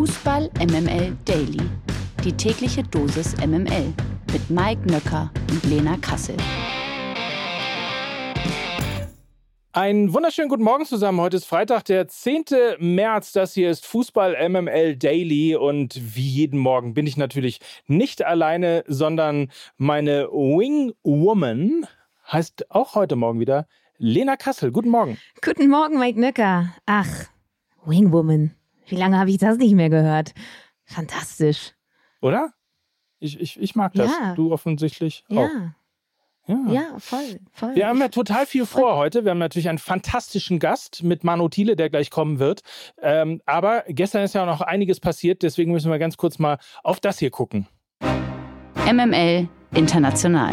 Fußball MML Daily. Die tägliche Dosis MML mit Mike Nöcker und Lena Kassel. Einen wunderschönen guten Morgen zusammen. Heute ist Freitag, der 10. März. Das hier ist Fußball MML Daily. Und wie jeden Morgen bin ich natürlich nicht alleine, sondern meine Wing Woman heißt auch heute Morgen wieder Lena Kassel. Guten Morgen. Guten Morgen, Mike Nöcker. Ach, Wing Woman. Wie lange habe ich das nicht mehr gehört? Fantastisch. Oder? Ich, ich, ich mag das. Ja. Du offensichtlich Ja. auch. Ja. Ja, voll, voll. Wir haben ja total viel vor heute. Wir haben natürlich einen fantastischen Gast mit Manu Thiele, der gleich kommen wird. Ähm, aber gestern ist ja noch einiges passiert, deswegen müssen wir ganz kurz mal auf das hier gucken. MML International.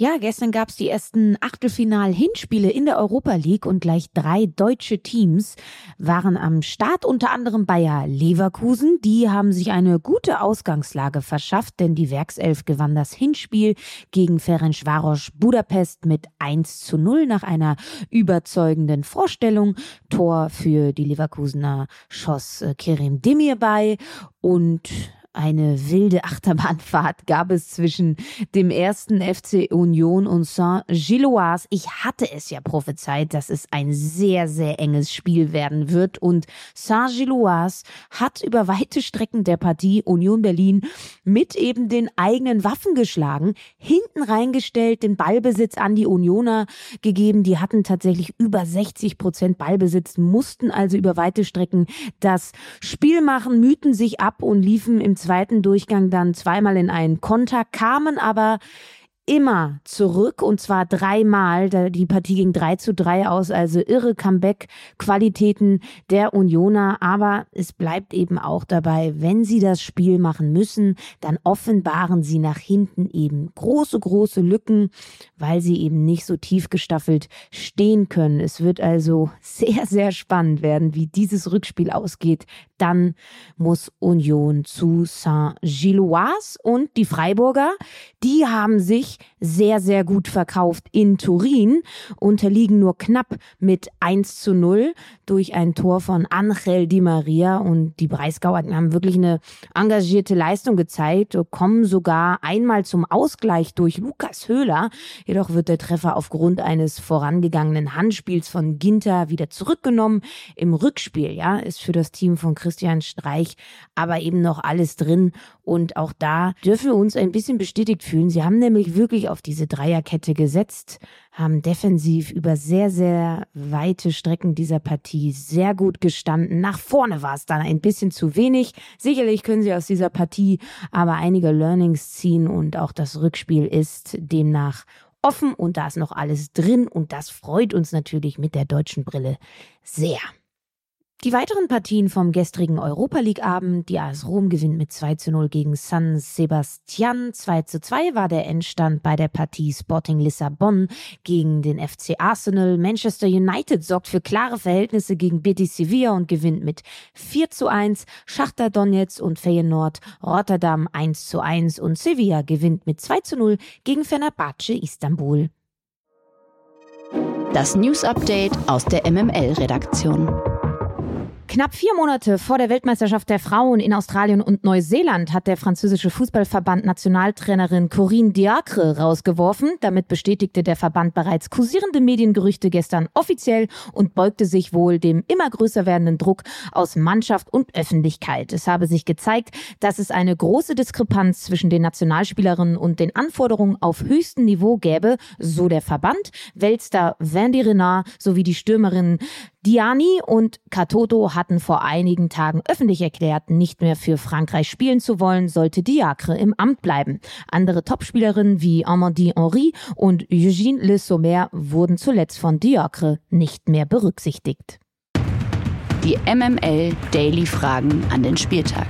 Ja, gestern gab es die ersten Achtelfinal-Hinspiele in der Europa League und gleich drei deutsche Teams waren am Start, unter anderem Bayer Leverkusen. Die haben sich eine gute Ausgangslage verschafft, denn die Werkself gewann das Hinspiel gegen Ferencvaros Budapest mit 1 zu 0 nach einer überzeugenden Vorstellung. Tor für die Leverkusener schoss äh, Kerem bei und eine wilde Achterbahnfahrt gab es zwischen dem ersten FC Union und Saint-Gilloise. Ich hatte es ja prophezeit, dass es ein sehr, sehr enges Spiel werden wird. Und Saint-Gilloise hat über weite Strecken der Partie Union Berlin mit eben den eigenen Waffen geschlagen, hinten reingestellt, den Ballbesitz an die Unioner gegeben. Die hatten tatsächlich über 60 Prozent Ballbesitz, mussten also über weite Strecken das Spiel machen, mühten sich ab und liefen im zweiten Durchgang dann zweimal in einen Konter, kamen aber immer zurück und zwar dreimal. Die Partie ging 3 zu 3 aus, also irre Comeback-Qualitäten der Unioner. Aber es bleibt eben auch dabei, wenn sie das Spiel machen müssen, dann offenbaren sie nach hinten eben große, große Lücken, weil sie eben nicht so tief gestaffelt stehen können. Es wird also sehr, sehr spannend werden, wie dieses Rückspiel ausgeht. Dann muss Union zu Saint-Gilloise und die Freiburger, die haben sich sehr, sehr gut verkauft in Turin, unterliegen nur knapp mit 1 zu 0 durch ein Tor von Angel Di Maria und die Breisgauer haben wirklich eine engagierte Leistung gezeigt, kommen sogar einmal zum Ausgleich durch Lukas Höhler. Jedoch wird der Treffer aufgrund eines vorangegangenen Handspiels von Ginter wieder zurückgenommen. Im Rückspiel, ja, ist für das Team von Christian Streich aber eben noch alles drin und auch da dürfen wir uns ein bisschen bestätigt fühlen. Sie haben nämlich wirklich auf diese Dreierkette gesetzt, haben defensiv über sehr, sehr weite Strecken dieser Partie sehr gut gestanden. Nach vorne war es dann ein bisschen zu wenig. Sicherlich können sie aus dieser Partie aber einige Learnings ziehen und auch das Rückspiel ist demnach offen und da ist noch alles drin und das freut uns natürlich mit der deutschen Brille sehr. Die weiteren Partien vom gestrigen Europa League Abend, die AS Rom gewinnt mit 2 zu 0 gegen San Sebastian. 2 zu 2 war der Endstand bei der Partie Sporting Lissabon gegen den FC Arsenal. Manchester United sorgt für klare Verhältnisse gegen Betis Sevilla und gewinnt mit 4 zu 1. Schachter Donetsk und Feyenoord Rotterdam 1 zu 1 und Sevilla gewinnt mit 2 zu 0 gegen Fenerbahce Istanbul. Das News Update aus der MML-Redaktion. Knapp vier Monate vor der Weltmeisterschaft der Frauen in Australien und Neuseeland hat der französische Fußballverband Nationaltrainerin Corinne Diacre rausgeworfen. Damit bestätigte der Verband bereits kursierende Mediengerüchte gestern offiziell und beugte sich wohl dem immer größer werdenden Druck aus Mannschaft und Öffentlichkeit. Es habe sich gezeigt, dass es eine große Diskrepanz zwischen den Nationalspielerinnen und den Anforderungen auf höchstem Niveau gäbe, so der Verband. Weltstar Vandy Renard sowie die Stürmerinnen Diani und Katoto hatten vor einigen Tagen öffentlich erklärt, nicht mehr für Frankreich spielen zu wollen, sollte Diacre im Amt bleiben. Andere Topspielerinnen wie Amandine Henry und Eugène Le Sommer wurden zuletzt von Diacre nicht mehr berücksichtigt. Die MML Daily Fragen an den Spieltag.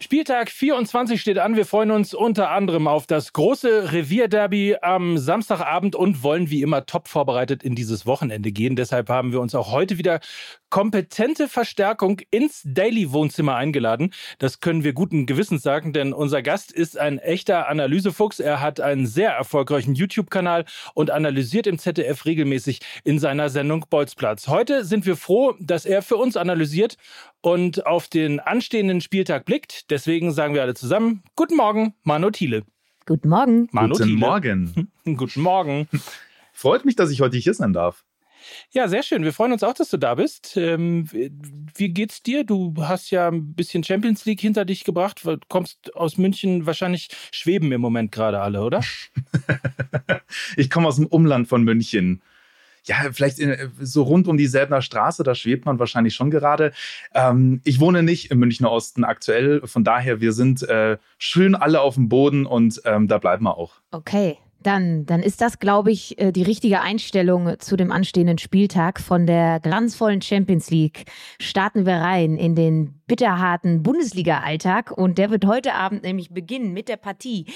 Spieltag 24 steht an. Wir freuen uns unter anderem auf das große Revierderby am Samstagabend und wollen wie immer top vorbereitet in dieses Wochenende gehen. Deshalb haben wir uns auch heute wieder kompetente Verstärkung ins Daily Wohnzimmer eingeladen. Das können wir guten Gewissens sagen, denn unser Gast ist ein echter Analysefuchs. Er hat einen sehr erfolgreichen YouTube-Kanal und analysiert im ZDF regelmäßig in seiner Sendung Bolzplatz. Heute sind wir froh, dass er für uns analysiert und auf den anstehenden Spieltag blickt. Deswegen sagen wir alle zusammen, guten Morgen, Manu Thiele. Guten Morgen. Manu guten Thiele. Morgen. guten Morgen. Freut mich, dass ich heute hier sein darf. Ja, sehr schön. Wir freuen uns auch, dass du da bist. Ähm, wie geht's dir? Du hast ja ein bisschen Champions League hinter dich gebracht. Du kommst aus München. Wahrscheinlich schweben im Moment gerade alle, oder? ich komme aus dem Umland von München ja, vielleicht in, so rund um die Selbener Straße, da schwebt man wahrscheinlich schon gerade. Ähm, ich wohne nicht im Münchner Osten aktuell, von daher, wir sind äh, schön alle auf dem Boden und ähm, da bleiben wir auch. Okay, dann, dann ist das, glaube ich, äh, die richtige Einstellung zu dem anstehenden Spieltag. Von der glanzvollen Champions League starten wir rein in den bitterharten Bundesliga-Alltag und der wird heute Abend nämlich beginnen mit der Partie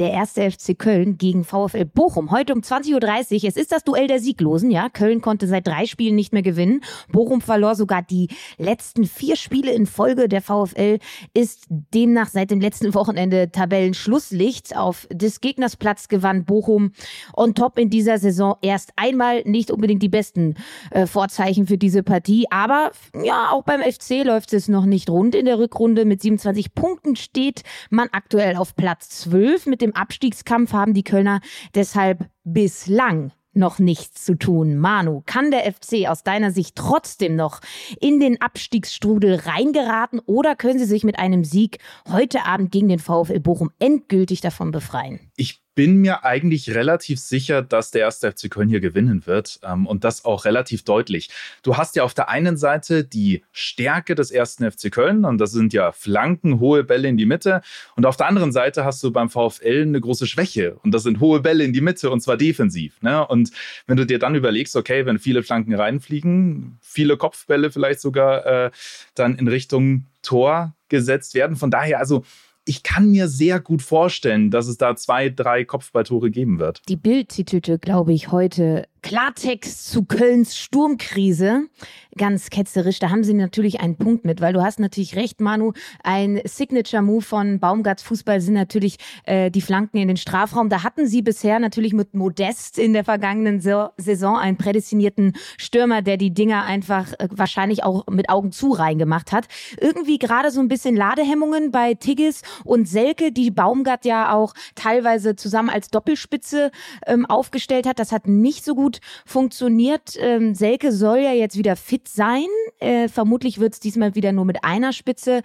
der erste FC Köln gegen VfL Bochum. Heute um 20.30 Uhr. Es ist das Duell der Sieglosen, ja. Köln konnte seit drei Spielen nicht mehr gewinnen. Bochum verlor sogar die letzten vier Spiele in Folge. Der VfL ist demnach seit dem letzten Wochenende Tabellenschlusslicht. Auf des Gegners Platz gewann Bochum on top in dieser Saison erst einmal nicht unbedingt die besten äh, Vorzeichen für diese Partie. Aber ja, auch beim FC läuft es noch nicht rund in der Rückrunde. Mit 27 Punkten steht man aktuell auf Platz 12 mit dem dem Abstiegskampf haben die Kölner deshalb bislang noch nichts zu tun. Manu, kann der FC aus deiner Sicht trotzdem noch in den Abstiegsstrudel reingeraten oder können sie sich mit einem Sieg heute Abend gegen den VfL Bochum endgültig davon befreien? Ich bin mir eigentlich relativ sicher, dass der erste FC Köln hier gewinnen wird ähm, und das auch relativ deutlich. Du hast ja auf der einen Seite die Stärke des ersten FC Köln und das sind ja Flanken, hohe Bälle in die Mitte und auf der anderen Seite hast du beim VfL eine große Schwäche und das sind hohe Bälle in die Mitte und zwar defensiv. Ne? Und wenn du dir dann überlegst, okay, wenn viele Flanken reinfliegen, viele Kopfbälle vielleicht sogar äh, dann in Richtung Tor gesetzt werden. Von daher also ich kann mir sehr gut vorstellen, dass es da zwei, drei Kopfballtore geben wird. Die Bild titelte, glaube ich, heute Klartext zu Kölns Sturmkrise. Ganz ketzerisch, da haben sie natürlich einen Punkt mit, weil du hast natürlich recht, Manu. Ein Signature-Move von Baumgarts Fußball sind natürlich äh, die Flanken in den Strafraum. Da hatten sie bisher natürlich mit Modest in der vergangenen Saison einen prädestinierten Stürmer, der die Dinger einfach äh, wahrscheinlich auch mit Augen zu reingemacht hat. Irgendwie gerade so ein bisschen Ladehemmungen bei Tigges und Selke, die Baumgart ja auch teilweise zusammen als Doppelspitze ähm, aufgestellt hat. Das hat nicht so gut gut funktioniert. Ähm, Selke soll ja jetzt wieder fit sein. Äh, vermutlich wird es diesmal wieder nur mit einer Spitze.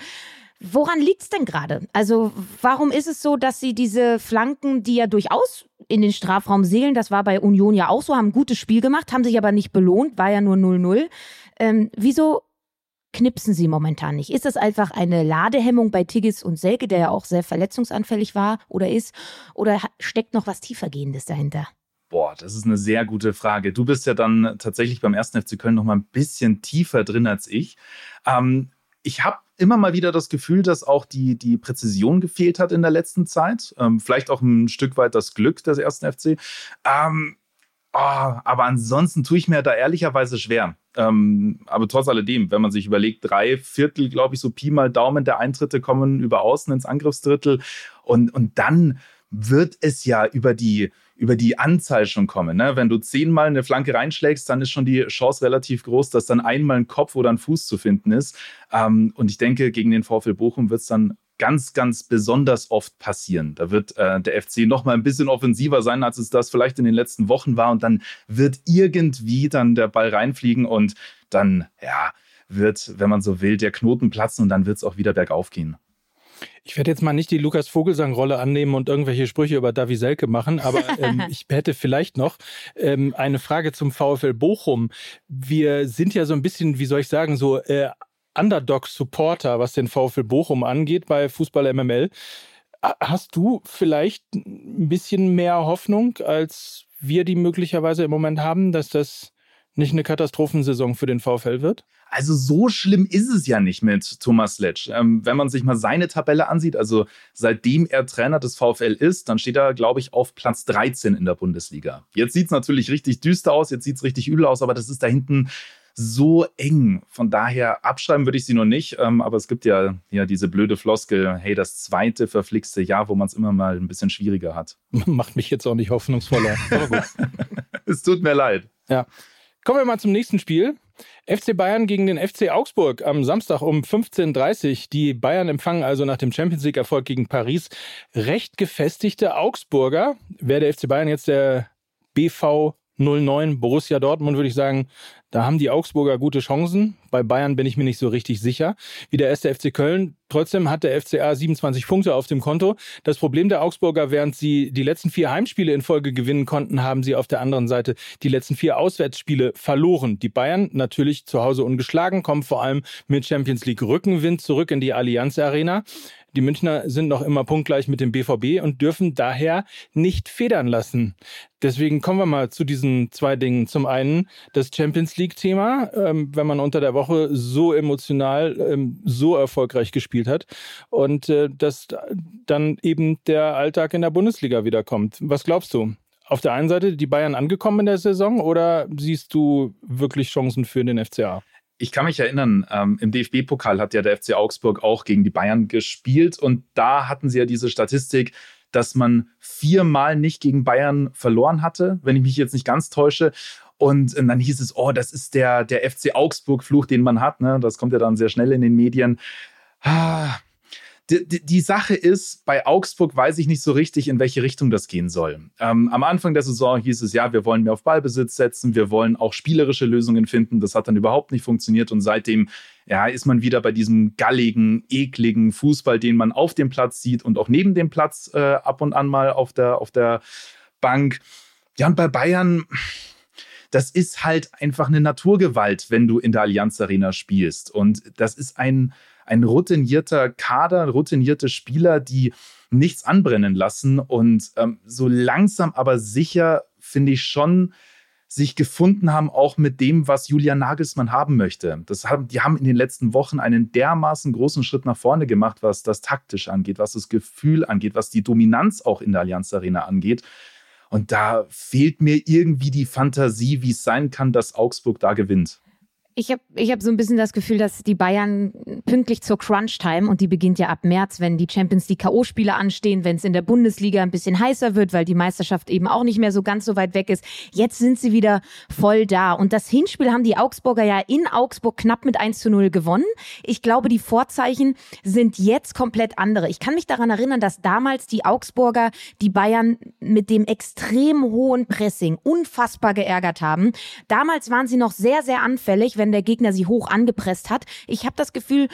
Woran liegt es denn gerade? Also warum ist es so, dass sie diese Flanken, die ja durchaus in den Strafraum segeln, das war bei Union ja auch so, haben ein gutes Spiel gemacht, haben sich aber nicht belohnt, war ja nur 0-0. Ähm, wieso knipsen sie momentan nicht? Ist das einfach eine Ladehemmung bei Tigges und Selke, der ja auch sehr verletzungsanfällig war oder ist? Oder steckt noch was tiefergehendes dahinter? Boah, das ist eine sehr gute Frage. Du bist ja dann tatsächlich beim ersten FC Köln noch mal ein bisschen tiefer drin als ich. Ähm, ich habe immer mal wieder das Gefühl, dass auch die, die Präzision gefehlt hat in der letzten Zeit. Ähm, vielleicht auch ein Stück weit das Glück des ersten FC. Ähm, oh, aber ansonsten tue ich mir da ehrlicherweise schwer. Ähm, aber trotz alledem, wenn man sich überlegt, drei Viertel, glaube ich, so Pi mal Daumen der Eintritte kommen über außen ins Angriffsdrittel. Und, und dann wird es ja über die, über die Anzahl schon kommen. Ne? Wenn du zehnmal eine Flanke reinschlägst, dann ist schon die Chance relativ groß, dass dann einmal ein Kopf oder ein Fuß zu finden ist. Ähm, und ich denke, gegen den VfL Bochum wird es dann ganz, ganz besonders oft passieren. Da wird äh, der FC noch mal ein bisschen offensiver sein, als es das vielleicht in den letzten Wochen war. Und dann wird irgendwie dann der Ball reinfliegen und dann, ja, wird, wenn man so will, der Knoten platzen und dann wird es auch wieder bergauf gehen. Ich werde jetzt mal nicht die Lukas Vogelsang-Rolle annehmen und irgendwelche Sprüche über Davi Selke machen, aber ähm, ich hätte vielleicht noch ähm, eine Frage zum VfL Bochum. Wir sind ja so ein bisschen, wie soll ich sagen, so äh, Underdog-Supporter, was den VfL Bochum angeht bei Fußball MML. Hast du vielleicht ein bisschen mehr Hoffnung, als wir die möglicherweise im Moment haben, dass das nicht eine Katastrophensaison für den VfL wird? Also so schlimm ist es ja nicht mit Thomas Letsch. Ähm, wenn man sich mal seine Tabelle ansieht, also seitdem er Trainer des VfL ist, dann steht er, glaube ich, auf Platz 13 in der Bundesliga. Jetzt sieht es natürlich richtig düster aus, jetzt sieht es richtig übel aus, aber das ist da hinten so eng. Von daher abschreiben würde ich sie noch nicht. Ähm, aber es gibt ja, ja diese blöde Floskel, hey, das zweite verflixte Jahr, wo man es immer mal ein bisschen schwieriger hat. Macht mich jetzt auch nicht hoffnungsvoller. es tut mir leid. Ja. Kommen wir mal zum nächsten Spiel. FC Bayern gegen den FC Augsburg am Samstag um 15.30 Uhr. Die Bayern empfangen also nach dem Champions League-Erfolg gegen Paris recht gefestigte Augsburger. Wäre der FC Bayern jetzt der BV 09 Borussia Dortmund, würde ich sagen, da haben die Augsburger gute Chancen. Bei Bayern bin ich mir nicht so richtig sicher. Wie der erste FC Köln. Trotzdem hat der FCA 27 Punkte auf dem Konto. Das Problem der Augsburger, während sie die letzten vier Heimspiele in Folge gewinnen konnten, haben sie auf der anderen Seite die letzten vier Auswärtsspiele verloren. Die Bayern natürlich zu Hause ungeschlagen, kommen vor allem mit Champions League Rückenwind zurück in die Allianz Arena. Die Münchner sind noch immer punktgleich mit dem BVB und dürfen daher nicht federn lassen. Deswegen kommen wir mal zu diesen zwei Dingen. Zum einen das Champions League-Thema, ähm, wenn man unter der Woche so emotional, ähm, so erfolgreich gespielt hat und äh, dass dann eben der Alltag in der Bundesliga wiederkommt. Was glaubst du? Auf der einen Seite die Bayern angekommen in der Saison oder siehst du wirklich Chancen für den FCA? Ich kann mich erinnern, ähm, im DFB-Pokal hat ja der FC Augsburg auch gegen die Bayern gespielt und da hatten sie ja diese Statistik, dass man viermal nicht gegen Bayern verloren hatte, wenn ich mich jetzt nicht ganz täusche. Und, und dann hieß es, oh, das ist der, der FC Augsburg-Fluch, den man hat. Ne? Das kommt ja dann sehr schnell in den Medien. Ah, die, die, Sache ist, bei Augsburg weiß ich nicht so richtig, in welche Richtung das gehen soll. Ähm, am Anfang der Saison hieß es, ja, wir wollen mehr auf Ballbesitz setzen, wir wollen auch spielerische Lösungen finden. Das hat dann überhaupt nicht funktioniert und seitdem ja, ist man wieder bei diesem galligen, ekligen Fußball, den man auf dem Platz sieht und auch neben dem Platz äh, ab und an mal auf der, auf der Bank. Ja, und bei Bayern, das ist halt einfach eine Naturgewalt, wenn du in der Allianz Arena spielst. Und das ist ein ein routinierter Kader, routinierte Spieler, die nichts anbrennen lassen und ähm, so langsam aber sicher finde ich schon sich gefunden haben, auch mit dem, was Julian Nagelsmann haben möchte. Das haben, die haben in den letzten Wochen einen dermaßen großen Schritt nach vorne gemacht, was das taktisch angeht, was das Gefühl angeht, was die Dominanz auch in der Allianz Arena angeht. Und da fehlt mir irgendwie die Fantasie, wie es sein kann, dass Augsburg da gewinnt. Ich habe ich hab so ein bisschen das Gefühl, dass die Bayern pünktlich zur Crunch-Time und die beginnt ja ab März, wenn die Champions League K.O.-Spiele anstehen, wenn es in der Bundesliga ein bisschen heißer wird, weil die Meisterschaft eben auch nicht mehr so ganz so weit weg ist. Jetzt sind sie wieder voll da. Und das Hinspiel haben die Augsburger ja in Augsburg knapp mit 1 zu 0 gewonnen. Ich glaube, die Vorzeichen sind jetzt komplett andere. Ich kann mich daran erinnern, dass damals die Augsburger die Bayern mit dem extrem hohen Pressing unfassbar geärgert haben. Damals waren sie noch sehr, sehr anfällig, wenn wenn der Gegner sie hoch angepresst hat. Ich habe das Gefühl,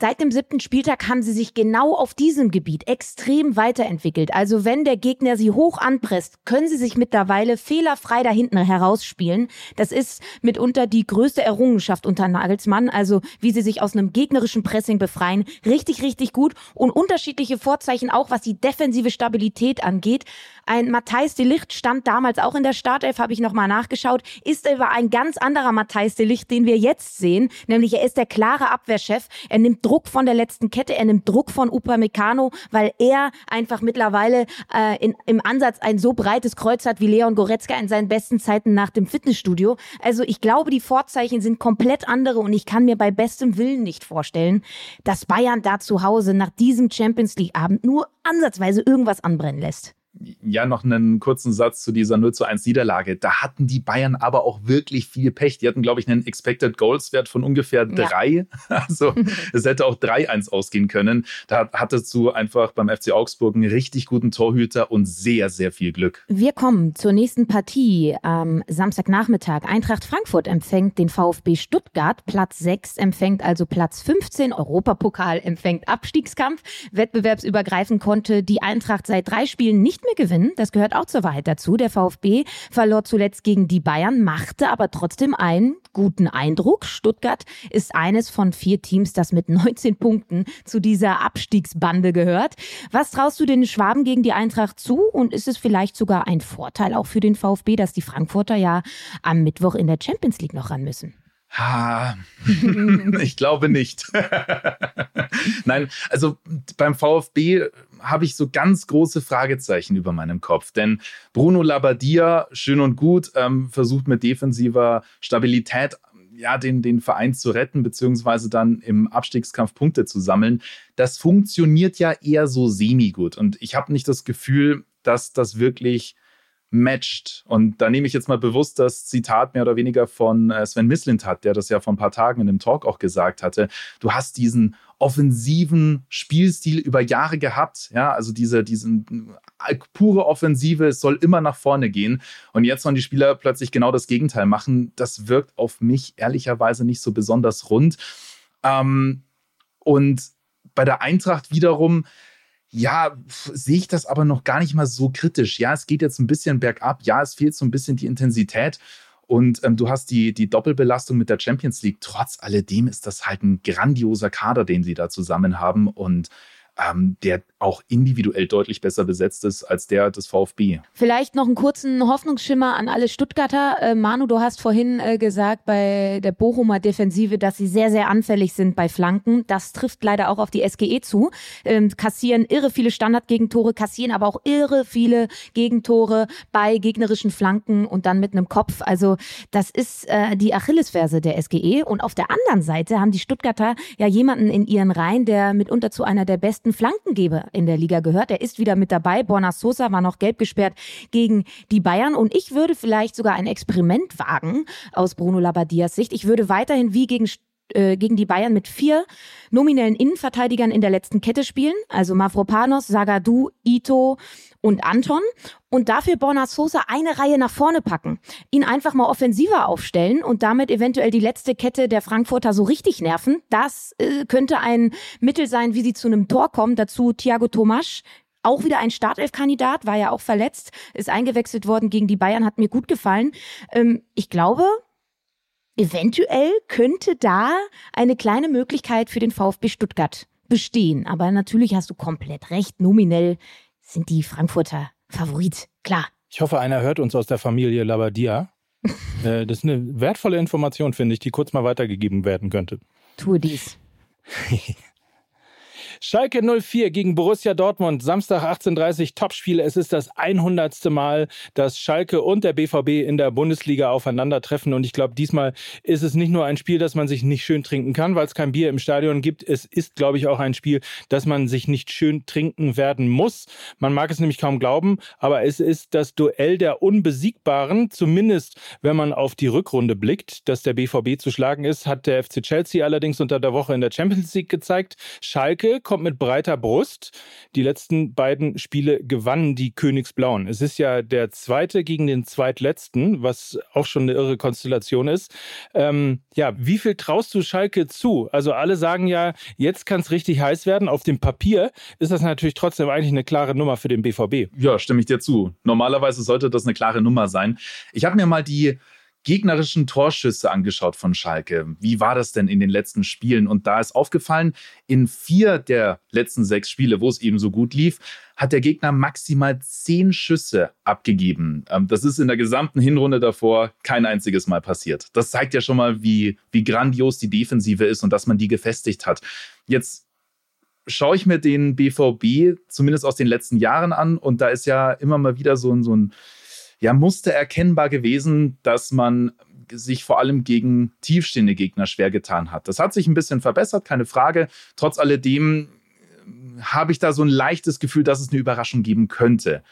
Seit dem siebten Spieltag haben sie sich genau auf diesem Gebiet extrem weiterentwickelt. Also wenn der Gegner sie hoch anpresst, können sie sich mittlerweile fehlerfrei da hinten herausspielen. Das ist mitunter die größte Errungenschaft unter Nagelsmann. Also wie sie sich aus einem gegnerischen Pressing befreien. Richtig, richtig gut. Und unterschiedliche Vorzeichen auch, was die defensive Stabilität angeht. Ein Matthijs de Licht stand damals auch in der Startelf, habe ich nochmal nachgeschaut, ist aber ein ganz anderer Matthijs de Licht, den wir jetzt sehen. Nämlich er ist der klare Abwehrchef. Er nimmt Druck von der letzten Kette, er nimmt Druck von Upamecano, weil er einfach mittlerweile äh, in, im Ansatz ein so breites Kreuz hat wie Leon Goretzka in seinen besten Zeiten nach dem Fitnessstudio. Also ich glaube, die Vorzeichen sind komplett andere und ich kann mir bei bestem Willen nicht vorstellen, dass Bayern da zu Hause nach diesem Champions League Abend nur ansatzweise irgendwas anbrennen lässt ja, noch einen kurzen Satz zu dieser 0 zu 1 Niederlage. Da hatten die Bayern aber auch wirklich viel Pech. Die hatten, glaube ich, einen Expected Goals Wert von ungefähr drei. Ja. Also es hätte auch 3-1 ausgehen können. Da hattest du einfach beim FC Augsburg einen richtig guten Torhüter und sehr, sehr viel Glück. Wir kommen zur nächsten Partie am Samstagnachmittag. Eintracht Frankfurt empfängt den VfB Stuttgart. Platz 6 empfängt also Platz 15. Europapokal empfängt Abstiegskampf. Wettbewerbsübergreifend konnte die Eintracht seit drei Spielen nicht nicht mehr gewinnen. Das gehört auch zur Wahrheit dazu. Der VfB verlor zuletzt gegen die Bayern, machte aber trotzdem einen guten Eindruck. Stuttgart ist eines von vier Teams, das mit 19 Punkten zu dieser Abstiegsbande gehört. Was traust du den Schwaben gegen die Eintracht zu? Und ist es vielleicht sogar ein Vorteil auch für den VfB, dass die Frankfurter ja am Mittwoch in der Champions League noch ran müssen? Ha, ich glaube nicht. Nein, also beim VfB habe ich so ganz große Fragezeichen über meinem Kopf. Denn Bruno Labbadia, schön und gut, ähm, versucht mit defensiver Stabilität ja, den, den Verein zu retten, beziehungsweise dann im Abstiegskampf Punkte zu sammeln. Das funktioniert ja eher so semi-gut. Und ich habe nicht das Gefühl, dass das wirklich matcht. Und da nehme ich jetzt mal bewusst das Zitat mehr oder weniger von äh, Sven Mislintat, der das ja vor ein paar Tagen in dem Talk auch gesagt hatte. Du hast diesen offensiven Spielstil über Jahre gehabt, ja, also diese, diesen äh, pure Offensive, es soll immer nach vorne gehen. Und jetzt sollen die Spieler plötzlich genau das Gegenteil machen. Das wirkt auf mich ehrlicherweise nicht so besonders rund. Ähm, und bei der Eintracht wiederum, ja, sehe ich das aber noch gar nicht mal so kritisch. Ja, es geht jetzt ein bisschen bergab. Ja, es fehlt so ein bisschen die Intensität. Und ähm, du hast die, die Doppelbelastung mit der Champions League. Trotz alledem ist das halt ein grandioser Kader, den sie da zusammen haben. Und ähm, der auch individuell deutlich besser besetzt ist als der des VfB. Vielleicht noch einen kurzen Hoffnungsschimmer an alle Stuttgarter. Äh, Manu, du hast vorhin äh, gesagt bei der Bochumer Defensive, dass sie sehr, sehr anfällig sind bei Flanken. Das trifft leider auch auf die SGE zu. Ähm, kassieren irre viele Standardgegentore, kassieren aber auch irre viele Gegentore bei gegnerischen Flanken und dann mit einem Kopf. Also das ist äh, die Achillesferse der SGE. Und auf der anderen Seite haben die Stuttgarter ja jemanden in ihren Reihen, der mitunter zu einer der besten Flankengeber in der Liga gehört. Er ist wieder mit dabei. Borna Sosa war noch gelb gesperrt gegen die Bayern. Und ich würde vielleicht sogar ein Experiment wagen aus Bruno Labadias Sicht. Ich würde weiterhin wie gegen äh, gegen die Bayern mit vier nominellen Innenverteidigern in der letzten Kette spielen, also Mavropanos, Sagadu, Ito und Anton und dafür Borna Sosa eine Reihe nach vorne packen, ihn einfach mal offensiver aufstellen und damit eventuell die letzte Kette der Frankfurter so richtig nerven. Das äh, könnte ein Mittel sein, wie sie zu einem Tor kommen. Dazu Thiago Tomasch, auch wieder ein Startelf-Kandidat, war ja auch verletzt, ist eingewechselt worden gegen die Bayern, hat mir gut gefallen. Ähm, ich glaube, eventuell könnte da eine kleine Möglichkeit für den VfB Stuttgart bestehen. Aber natürlich hast du komplett recht. Nominell sind die Frankfurter Favorit, klar. Ich hoffe, einer hört uns aus der Familie Labadia. äh, das ist eine wertvolle Information, finde ich, die kurz mal weitergegeben werden könnte. Tue dies. Schalke 04 gegen Borussia Dortmund, Samstag 18.30 Topspiel. Es ist das 100. Mal, dass Schalke und der BVB in der Bundesliga aufeinandertreffen. Und ich glaube, diesmal ist es nicht nur ein Spiel, das man sich nicht schön trinken kann, weil es kein Bier im Stadion gibt. Es ist, glaube ich, auch ein Spiel, das man sich nicht schön trinken werden muss. Man mag es nämlich kaum glauben, aber es ist das Duell der Unbesiegbaren. Zumindest, wenn man auf die Rückrunde blickt, dass der BVB zu schlagen ist, hat der FC Chelsea allerdings unter der Woche in der Champions League gezeigt. Schalke kommt mit breiter Brust. Die letzten beiden Spiele gewannen die Königsblauen. Es ist ja der zweite gegen den zweitletzten, was auch schon eine irre Konstellation ist. Ähm, ja, wie viel traust du Schalke zu? Also alle sagen ja, jetzt kann es richtig heiß werden. Auf dem Papier ist das natürlich trotzdem eigentlich eine klare Nummer für den BVB. Ja, stimme ich dir zu. Normalerweise sollte das eine klare Nummer sein. Ich habe mir mal die gegnerischen Torschüsse angeschaut von Schalke. Wie war das denn in den letzten Spielen? Und da ist aufgefallen, in vier der letzten sechs Spiele, wo es eben so gut lief, hat der Gegner maximal zehn Schüsse abgegeben. Ähm, das ist in der gesamten Hinrunde davor kein einziges Mal passiert. Das zeigt ja schon mal, wie, wie grandios die Defensive ist und dass man die gefestigt hat. Jetzt schaue ich mir den BVB zumindest aus den letzten Jahren an und da ist ja immer mal wieder so so ein ja, Muster erkennbar gewesen, dass man sich vor allem gegen tiefstehende Gegner schwer getan hat. Das hat sich ein bisschen verbessert, keine Frage. Trotz alledem äh, habe ich da so ein leichtes Gefühl, dass es eine Überraschung geben könnte.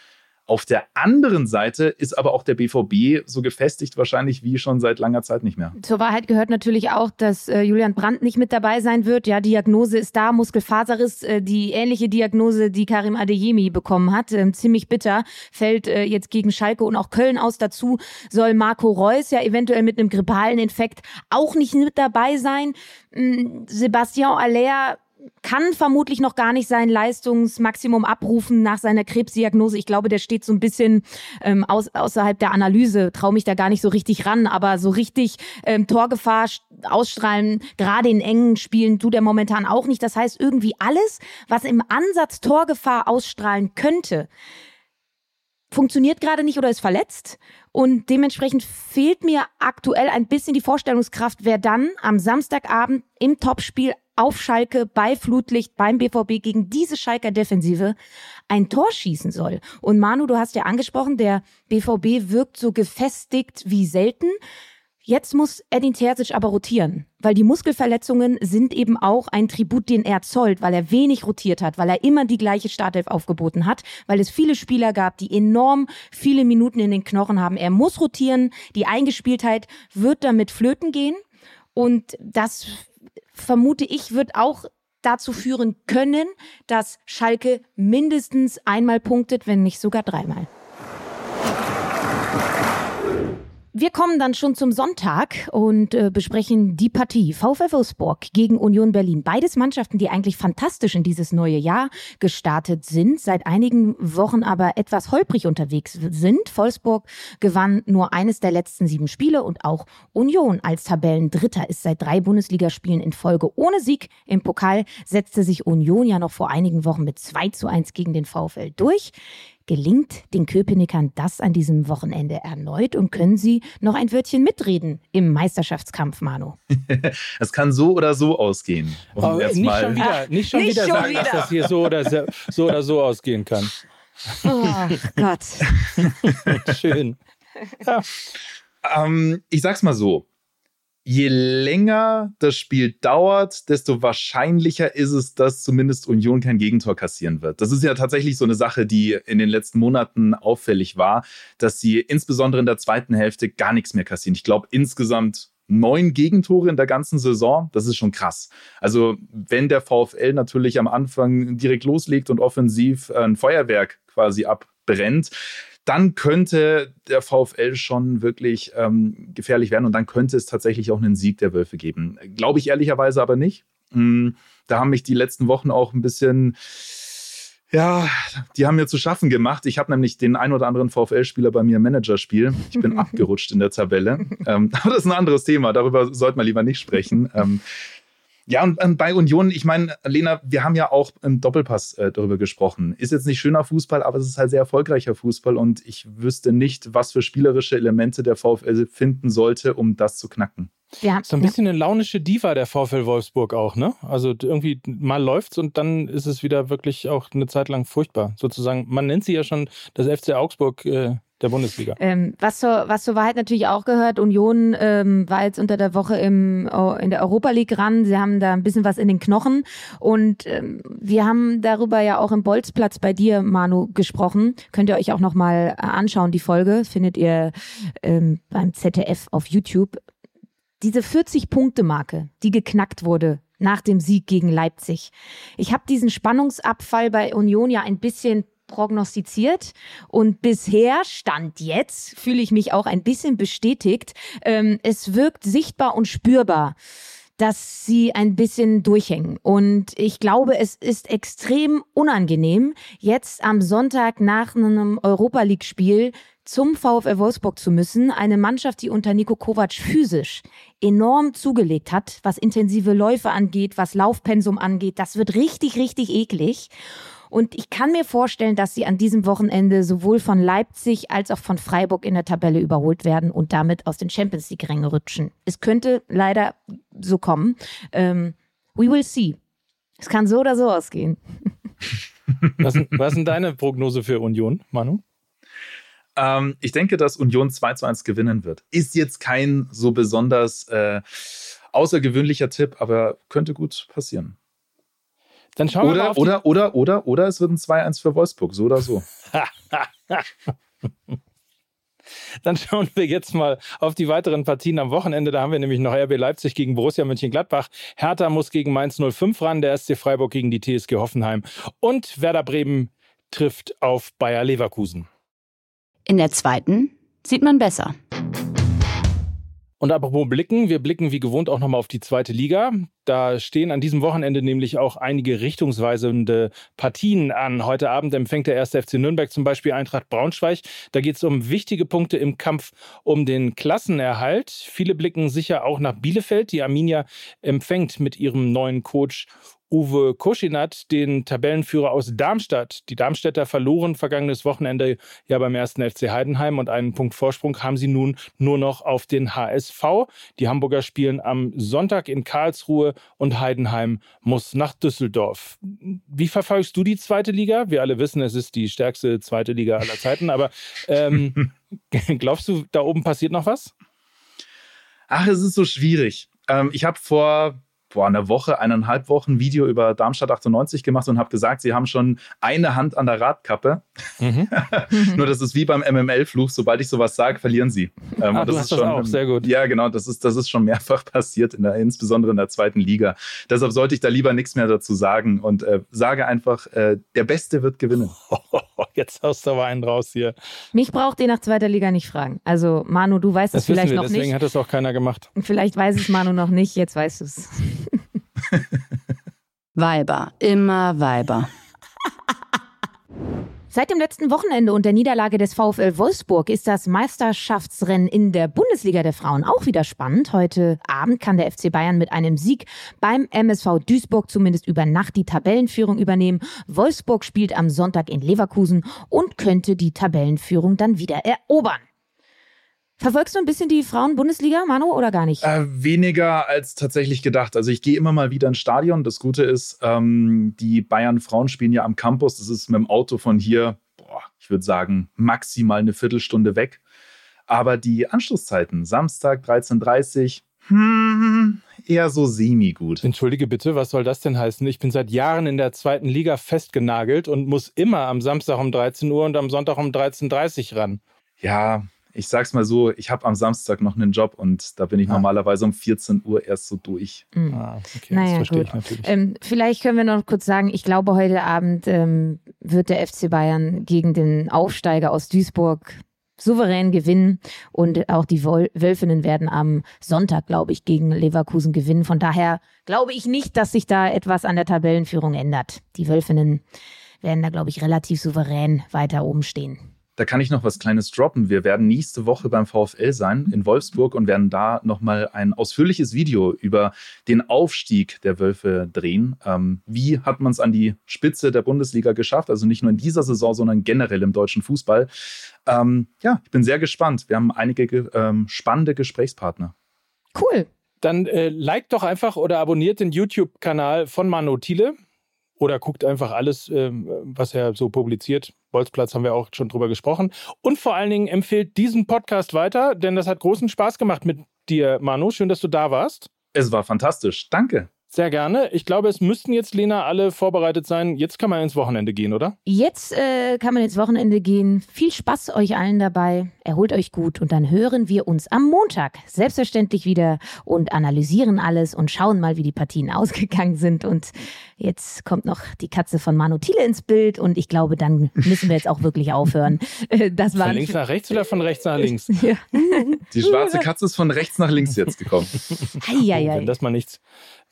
Auf der anderen Seite ist aber auch der BVB so gefestigt wahrscheinlich wie schon seit langer Zeit nicht mehr. Zur Wahrheit gehört natürlich auch, dass äh, Julian Brandt nicht mit dabei sein wird. Ja, Diagnose ist da, Muskelfaserriss, äh, die ähnliche Diagnose, die Karim Adeyemi bekommen hat. Ähm, ziemlich bitter, fällt äh, jetzt gegen Schalke und auch Köln aus. Dazu soll Marco Reus ja eventuell mit einem grippalen Infekt auch nicht mit dabei sein. Ähm, Sebastian Aller kann vermutlich noch gar nicht sein Leistungsmaximum abrufen nach seiner Krebsdiagnose. Ich glaube, der steht so ein bisschen ähm, aus, außerhalb der Analyse, traue mich da gar nicht so richtig ran, aber so richtig ähm, Torgefahr ausstrahlen, gerade in engen Spielen tut er momentan auch nicht. Das heißt, irgendwie alles, was im Ansatz Torgefahr ausstrahlen könnte, funktioniert gerade nicht oder ist verletzt. Und dementsprechend fehlt mir aktuell ein bisschen die Vorstellungskraft, wer dann am Samstagabend im Topspiel auf Schalke bei Flutlicht beim BVB gegen diese Schalker Defensive ein Tor schießen soll. Und Manu, du hast ja angesprochen, der BVB wirkt so gefestigt wie selten. Jetzt muss Edin Terzic aber rotieren, weil die Muskelverletzungen sind eben auch ein Tribut, den er zollt, weil er wenig rotiert hat, weil er immer die gleiche Startelf aufgeboten hat, weil es viele Spieler gab, die enorm viele Minuten in den Knochen haben. Er muss rotieren, die Eingespieltheit wird damit flöten gehen und das vermute ich wird auch dazu führen können, dass Schalke mindestens einmal punktet, wenn nicht sogar dreimal. Wir kommen dann schon zum Sonntag und äh, besprechen die Partie VfL Wolfsburg gegen Union Berlin. Beides Mannschaften, die eigentlich fantastisch in dieses neue Jahr gestartet sind, seit einigen Wochen aber etwas holprig unterwegs sind. Wolfsburg gewann nur eines der letzten sieben Spiele und auch Union als Tabellendritter ist seit drei Bundesligaspielen in Folge ohne Sieg. Im Pokal setzte sich Union ja noch vor einigen Wochen mit 2 zu 1 gegen den VfL durch. Gelingt den Köpenickern das an diesem Wochenende erneut und können sie noch ein Wörtchen mitreden im Meisterschaftskampf, Manu? es kann so oder so ausgehen. Um oh, nicht, mal schon wieder, nicht schon nicht wieder schon sagen, wieder. dass das hier so oder so, so, oder so ausgehen kann. Oh Gott. Schön. Ja. Ähm, ich sag's mal so je länger das Spiel dauert, desto wahrscheinlicher ist es, dass zumindest Union kein Gegentor kassieren wird. Das ist ja tatsächlich so eine Sache, die in den letzten Monaten auffällig war, dass sie insbesondere in der zweiten Hälfte gar nichts mehr kassieren. Ich glaube insgesamt neun Gegentore in der ganzen Saison, das ist schon krass. Also wenn der VfL natürlich am Anfang direkt loslegt und offensiv ein Feuerwerk quasi abbrennt, dann könnte der VfL schon wirklich ähm, gefährlich werden und dann könnte es tatsächlich auch einen Sieg der Wölfe geben. Glaube ich ehrlicherweise aber nicht. Mm, da haben mich die letzten Wochen auch ein bisschen, ja, die haben mir zu schaffen gemacht. Ich habe nämlich den ein oder anderen VfL-Spieler bei mir im Managerspiel. Ich bin abgerutscht in der Tabelle. Ähm, aber das ist ein anderes Thema. Darüber sollte man lieber nicht sprechen. Ähm, ja, und ähm, bei Union, ich meine, Lena, wir haben ja auch im Doppelpass äh, darüber gesprochen. Ist jetzt nicht schöner Fußball, aber es ist halt sehr erfolgreicher Fußball und ich wüsste nicht, was für spielerische Elemente der VfL finden sollte, um das zu knacken. Ja. So ein bisschen eine launische Diva der VfL Wolfsburg auch, ne? Also irgendwie mal läuft's und dann ist es wieder wirklich auch eine Zeit lang furchtbar. Sozusagen, man nennt sie ja schon das FC Augsburg äh, der Bundesliga. Ähm, was, zur, was zur Wahrheit natürlich auch gehört, Union ähm, war jetzt unter der Woche im, in der Europa League ran. Sie haben da ein bisschen was in den Knochen. Und ähm, wir haben darüber ja auch im Bolzplatz bei dir, Manu, gesprochen. Könnt ihr euch auch nochmal anschauen, die Folge. Findet ihr ähm, beim ZDF auf YouTube. Diese 40-Punkte-Marke, die geknackt wurde nach dem Sieg gegen Leipzig. Ich habe diesen Spannungsabfall bei Union ja ein bisschen prognostiziert und bisher stand jetzt fühle ich mich auch ein bisschen bestätigt. Ähm, es wirkt sichtbar und spürbar dass sie ein bisschen durchhängen. Und ich glaube, es ist extrem unangenehm, jetzt am Sonntag nach einem Europa League-Spiel zum VfL Wolfsburg zu müssen. Eine Mannschaft, die unter Nico Kovac physisch enorm zugelegt hat, was intensive Läufe angeht, was Laufpensum angeht. Das wird richtig, richtig eklig. Und ich kann mir vorstellen, dass sie an diesem Wochenende sowohl von Leipzig als auch von Freiburg in der Tabelle überholt werden und damit aus den Champions League-Rängen rutschen. Es könnte leider so kommen. Ähm, we will see. Es kann so oder so ausgehen. Was, was ist denn deine Prognose für Union, Manu? Ähm, ich denke, dass Union 2 zu 1 gewinnen wird. Ist jetzt kein so besonders äh, außergewöhnlicher Tipp, aber könnte gut passieren. Dann schauen oder, wir mal auf oder, oder, oder, oder es wird ein 2-1 für Wolfsburg, so oder so. Dann schauen wir jetzt mal auf die weiteren Partien am Wochenende. Da haben wir nämlich noch RB Leipzig gegen Borussia Mönchengladbach. Hertha muss gegen Mainz 05 ran, der SC Freiburg gegen die TSG Hoffenheim. Und Werder Bremen trifft auf Bayer Leverkusen. In der zweiten sieht man besser. Und apropos blicken, wir blicken wie gewohnt auch nochmal auf die zweite Liga. Da stehen an diesem Wochenende nämlich auch einige richtungsweisende Partien an. Heute Abend empfängt der erste FC Nürnberg zum Beispiel Eintracht Braunschweig. Da geht es um wichtige Punkte im Kampf um den Klassenerhalt. Viele blicken sicher auch nach Bielefeld. Die Arminia empfängt mit ihrem neuen Coach Uwe Koschinat, den Tabellenführer aus Darmstadt. Die Darmstädter verloren vergangenes Wochenende ja beim ersten FC Heidenheim und einen Punkt Vorsprung haben sie nun nur noch auf den HSV. Die Hamburger spielen am Sonntag in Karlsruhe und Heidenheim muss nach Düsseldorf. Wie verfolgst du die zweite Liga? Wir alle wissen, es ist die stärkste zweite Liga aller Zeiten, aber ähm, glaubst du, da oben passiert noch was? Ach, es ist so schwierig. Ähm, ich habe vor boah, eine Woche, eineinhalb Wochen Video über Darmstadt 98 gemacht und habe gesagt, sie haben schon eine Hand an der Radkappe. Mhm. Nur das ist wie beim MML-Fluch, sobald ich sowas sage, verlieren sie. Ähm, ah, das ist schon, das auch, sehr gut. Ja, genau, das ist, das ist schon mehrfach passiert, in der, insbesondere in der zweiten Liga. Deshalb sollte ich da lieber nichts mehr dazu sagen und äh, sage einfach, äh, der Beste wird gewinnen. Jetzt haust du aber einen raus hier. Mich braucht ihr nach zweiter Liga nicht fragen. Also Manu, du weißt es vielleicht wir, noch deswegen nicht. Deswegen hat es auch keiner gemacht. Vielleicht weiß es Manu noch nicht, jetzt weißt du es. Weiber, immer Weiber. Seit dem letzten Wochenende und der Niederlage des VfL Wolfsburg ist das Meisterschaftsrennen in der Bundesliga der Frauen auch wieder spannend. Heute Abend kann der FC Bayern mit einem Sieg beim MSV Duisburg zumindest über Nacht die Tabellenführung übernehmen. Wolfsburg spielt am Sonntag in Leverkusen und könnte die Tabellenführung dann wieder erobern. Verfolgst du ein bisschen die Frauen-Bundesliga, Manu, oder gar nicht? Äh, weniger als tatsächlich gedacht. Also ich gehe immer mal wieder ins Stadion. Das Gute ist, ähm, die Bayern-Frauen spielen ja am Campus. Das ist mit dem Auto von hier, boah, ich würde sagen, maximal eine Viertelstunde weg. Aber die Anschlusszeiten, Samstag 13.30 hm, eher so semi-gut. Entschuldige bitte, was soll das denn heißen? Ich bin seit Jahren in der zweiten Liga festgenagelt und muss immer am Samstag um 13 Uhr und am Sonntag um 13.30 Uhr ran. Ja, ich sag's mal so, ich habe am Samstag noch einen Job und da bin ich ah. normalerweise um 14 Uhr erst so durch. Mhm. Ah, okay, naja, das verstehe gut. ich natürlich. Ähm, vielleicht können wir noch kurz sagen, ich glaube, heute Abend ähm, wird der FC Bayern gegen den Aufsteiger aus Duisburg souverän gewinnen und auch die Wölfinnen werden am Sonntag, glaube ich, gegen Leverkusen gewinnen. Von daher glaube ich nicht, dass sich da etwas an der Tabellenführung ändert. Die Wölfinnen werden da, glaube ich, relativ souverän weiter oben stehen. Da kann ich noch was Kleines droppen. Wir werden nächste Woche beim VfL sein in Wolfsburg und werden da nochmal ein ausführliches Video über den Aufstieg der Wölfe drehen. Ähm, wie hat man es an die Spitze der Bundesliga geschafft? Also nicht nur in dieser Saison, sondern generell im deutschen Fußball. Ähm, ja, ich bin sehr gespannt. Wir haben einige ähm, spannende Gesprächspartner. Cool. Dann äh, liked doch einfach oder abonniert den YouTube-Kanal von Manu Thiele oder guckt einfach alles, ähm, was er so publiziert. Bolzplatz haben wir auch schon drüber gesprochen. Und vor allen Dingen empfiehlt diesen Podcast weiter, denn das hat großen Spaß gemacht mit dir, Manu. Schön, dass du da warst. Es war fantastisch. Danke. Sehr gerne. Ich glaube, es müssten jetzt, Lena, alle vorbereitet sein. Jetzt kann man ins Wochenende gehen, oder? Jetzt äh, kann man ins Wochenende gehen. Viel Spaß euch allen dabei. Erholt euch gut und dann hören wir uns am Montag selbstverständlich wieder und analysieren alles und schauen mal, wie die Partien ausgegangen sind. Und jetzt kommt noch die Katze von Manu Thiele ins Bild und ich glaube, dann müssen wir jetzt auch wirklich aufhören. Das war von links nach rechts oder von rechts nach links? Ja. Die schwarze Katze ist von rechts nach links jetzt gekommen. Hei, hei, hei. Wenn das mal nichts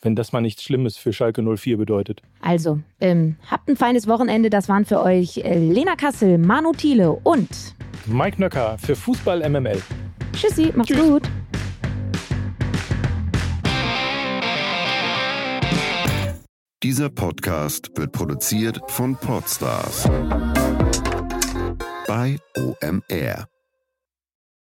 wenn das mal nichts Schlimmes für Schalke 04 bedeutet. Also, ähm, habt ein feines Wochenende. Das waren für euch äh, Lena Kassel, Manu Thiele und Mike Nöcker für Fußball MML. Tschüssi, macht's Tschüss. gut. Dieser Podcast wird produziert von Podstars bei OMR.